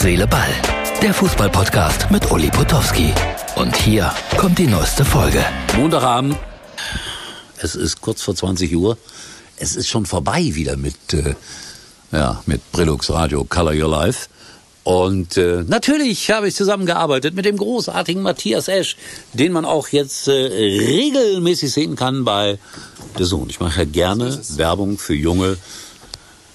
Herz, Seele, Ball. Der Fußballpodcast mit Uli Potowski. Und hier kommt die neueste Folge. Montagabend. Es ist kurz vor 20 Uhr. Es ist schon vorbei wieder mit, äh, ja, mit Brillux Radio Color Your Life. Und äh, natürlich habe ich zusammengearbeitet mit dem großartigen Matthias Esch, den man auch jetzt äh, regelmäßig sehen kann bei The Zone. Ich mache ja gerne Werbung für junge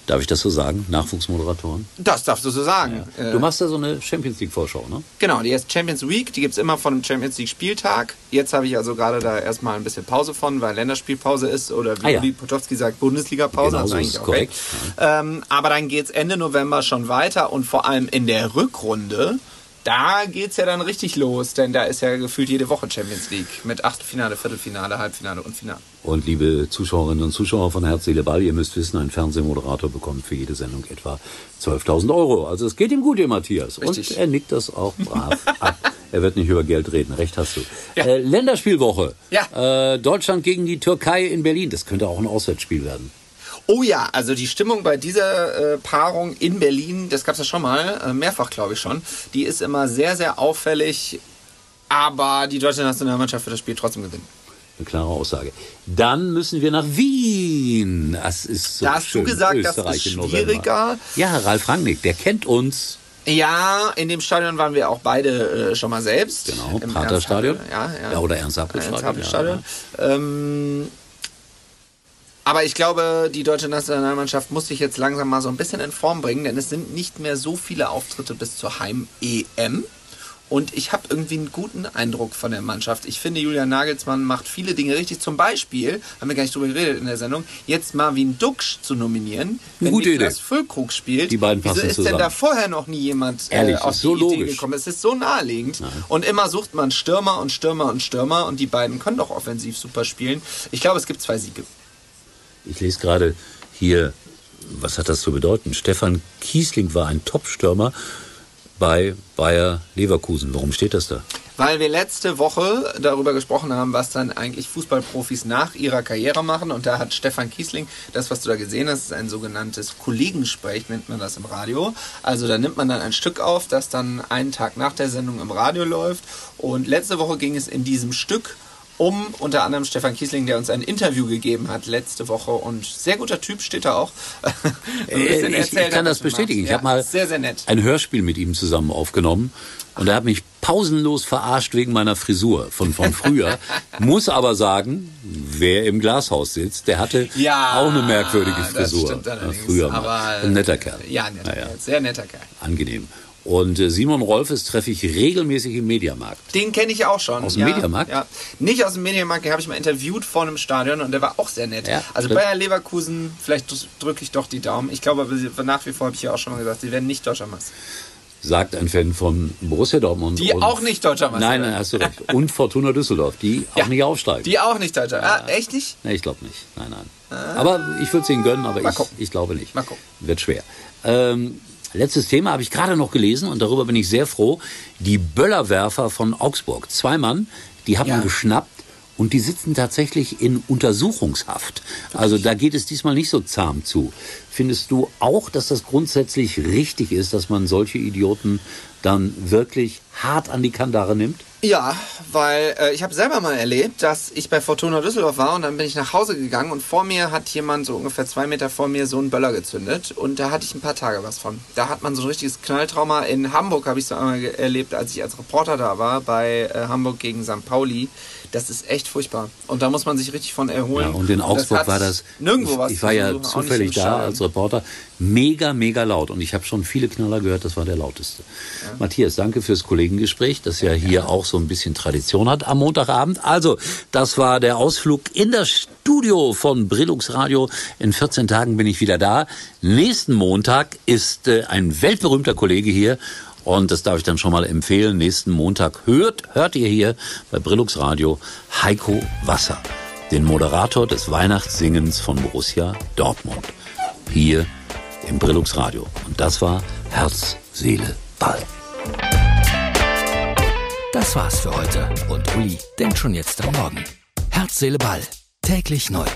Darf ich das so sagen? Nachwuchsmoderatoren? Das darfst du so sagen. Ja. Du machst ja so eine Champions League Vorschau, ne? Genau, die heißt Champions Week, die gibt es immer von dem Champions League Spieltag. Jetzt habe ich also gerade da erstmal ein bisschen Pause von, weil Länderspielpause ist oder wie, ah, ja. wie Potowski sagt, Bundesliga-Pause. Genau, also ist korrekt. Ähm, aber dann geht es Ende November schon weiter und vor allem in der Rückrunde da geht es ja dann richtig los, denn da ist ja gefühlt jede Woche Champions League mit Achtelfinale, Viertelfinale, Halbfinale und Finale. Und liebe Zuschauerinnen und Zuschauer von Herz, Seele, Ball, ihr müsst wissen, ein Fernsehmoderator bekommt für jede Sendung etwa 12.000 Euro. Also es geht ihm gut, ihr Matthias. Richtig. Und er nickt das auch brav ab. Er wird nicht über Geld reden, recht hast du. Ja. Äh, Länderspielwoche. Ja. Äh, Deutschland gegen die Türkei in Berlin. Das könnte auch ein Auswärtsspiel werden. Oh ja, also die Stimmung bei dieser äh, Paarung in Berlin, das gab es ja schon mal, äh, mehrfach glaube ich schon, die ist immer sehr, sehr auffällig, aber die deutsche Nationalmannschaft wird das Spiel trotzdem gewinnen. Eine klare Aussage. Dann müssen wir nach Wien. Das ist so Da hast schön. du gesagt, Österreich das ist schwieriger. Ja, Ralf Rangnick, der kennt uns. Ja, in dem Stadion waren wir auch beide äh, schon mal selbst. Genau, Praterstadion. Ja, ja. ja, oder Ernst-Happel-Stadion. Ernst ja, ja. ähm, aber ich glaube, die deutsche Nationalmannschaft muss sich jetzt langsam mal so ein bisschen in Form bringen, denn es sind nicht mehr so viele Auftritte bis zur Heim-EM. Und ich habe irgendwie einen guten Eindruck von der Mannschaft. Ich finde, Julian Nagelsmann macht viele Dinge richtig. Zum Beispiel, haben wir gar nicht drüber geredet in der Sendung, jetzt Marvin Duksch zu nominieren, wenn Gute Niklas Idee. Füllkrug spielt. Die beiden passen Wieso ist zusammen. denn da vorher noch nie jemand äh, Ehrlich, auf so die logisch. Idee gekommen? Es ist so naheliegend. Nein. Und immer sucht man Stürmer und Stürmer und Stürmer und die beiden können doch offensiv super spielen. Ich glaube, es gibt zwei Siege. Ich lese gerade hier, was hat das zu bedeuten? Stefan Kiesling war ein Top-Stürmer bei Bayer Leverkusen. Warum steht das da? Weil wir letzte Woche darüber gesprochen haben, was dann eigentlich Fußballprofis nach ihrer Karriere machen. Und da hat Stefan Kiesling, das, was du da gesehen hast, ist ein sogenanntes Kollegengespräch, nennt man das im Radio. Also da nimmt man dann ein Stück auf, das dann einen Tag nach der Sendung im Radio läuft. Und letzte Woche ging es in diesem Stück um unter anderem Stefan Kiesling, der uns ein Interview gegeben hat letzte Woche und sehr guter Typ steht da auch. Äh, ich, ich, kann das bestätigen. Ich ja, habe mal sehr, sehr ein Hörspiel mit ihm zusammen aufgenommen und er hat mich pausenlos verarscht wegen meiner Frisur von, von früher. Muss aber sagen, wer im Glashaus sitzt, der hatte ja, auch eine merkwürdige Frisur. früher mal. Aber, ein netter Kerl. Ja, netter naja. Kerl. Sehr netter Kerl. Angenehm. Und äh, Simon Rolfes treffe ich regelmäßig im Mediamarkt. Den kenne ich auch schon. Aus dem ja, Mediamarkt? Ja. Nicht aus dem Mediamarkt, den habe ich mal interviewt vor einem Stadion und der war auch sehr nett. Ja, also stimmt. Bayer Leverkusen, vielleicht drücke ich doch die Daumen. Ich glaube, nach wie vor habe ich ja auch schon mal gesagt, sie werden nicht deutscher Meister. Sagt ein Fan von Borussia Dortmund. Die auch nicht deutscher Meister Nein, nein, hast du recht. Und Fortuna Düsseldorf, die Ja. auch nicht aufsteigen. Die auch nicht deutscher. Ah, echt nicht? Nee, ich glaube nicht. Nein, nein. Aber ich würde es ihnen gönnen, aber ich, ich glaube nicht. Mal gucken. Wird schwer. Ähm, letztes Thema habe ich gerade noch gelesen und darüber bin ich sehr froh. Die Böllerwerfer von Augsburg. Zwei Mann, die haben Ja. geschnappt und die sitzen tatsächlich in Untersuchungshaft. Also da geht es diesmal nicht so zahm zu. Findest du auch, dass das grundsätzlich richtig ist, dass man solche Idioten dann wirklich hart an die Kandare nimmt? Ja, weil äh, ich habe selber mal erlebt, dass ich bei Fortuna Düsseldorf war und dann bin ich nach Hause gegangen und vor mir hat jemand so ungefähr zwei Meter vor mir so einen Böller gezündet und da hatte ich ein paar Tage was von. Da hat man so ein richtiges Knalltrauma. In Hamburg habe ich so einmal erlebt, als ich als Reporter da war, bei äh, Hamburg gegen St. Pauli. Das ist echt furchtbar. Und da muss man sich richtig von erholen. Ja, und in Augsburg hat war das. Nirgendwo ich, was Ich war ja zufällig da als Reporter. Mega, mega laut. Und ich habe schon viele Knaller gehört, das war der lauteste. Matthias, danke fürs Kollegengespräch, das ja hier auch so ein bisschen Tradition hat am Montagabend. Also, das war der Ausflug in das Studio von Brillux Radio. In 14 Tagen bin ich wieder da. Nächsten Montag ist äh, ein weltberühmter Kollege hier. Und das darf ich dann schon mal empfehlen. Nächsten Montag hört, hört ihr hier bei Brillux Radio Heiko Wasser, den Moderator des Weihnachtssingens von Borussia Dortmund. Hier im Brillux Radio. Und das war Herz, Seele, Ball. Das war's für heute. Und Uli denkt schon jetzt am Morgen. Herz, Seele, Ball. Täglich neu.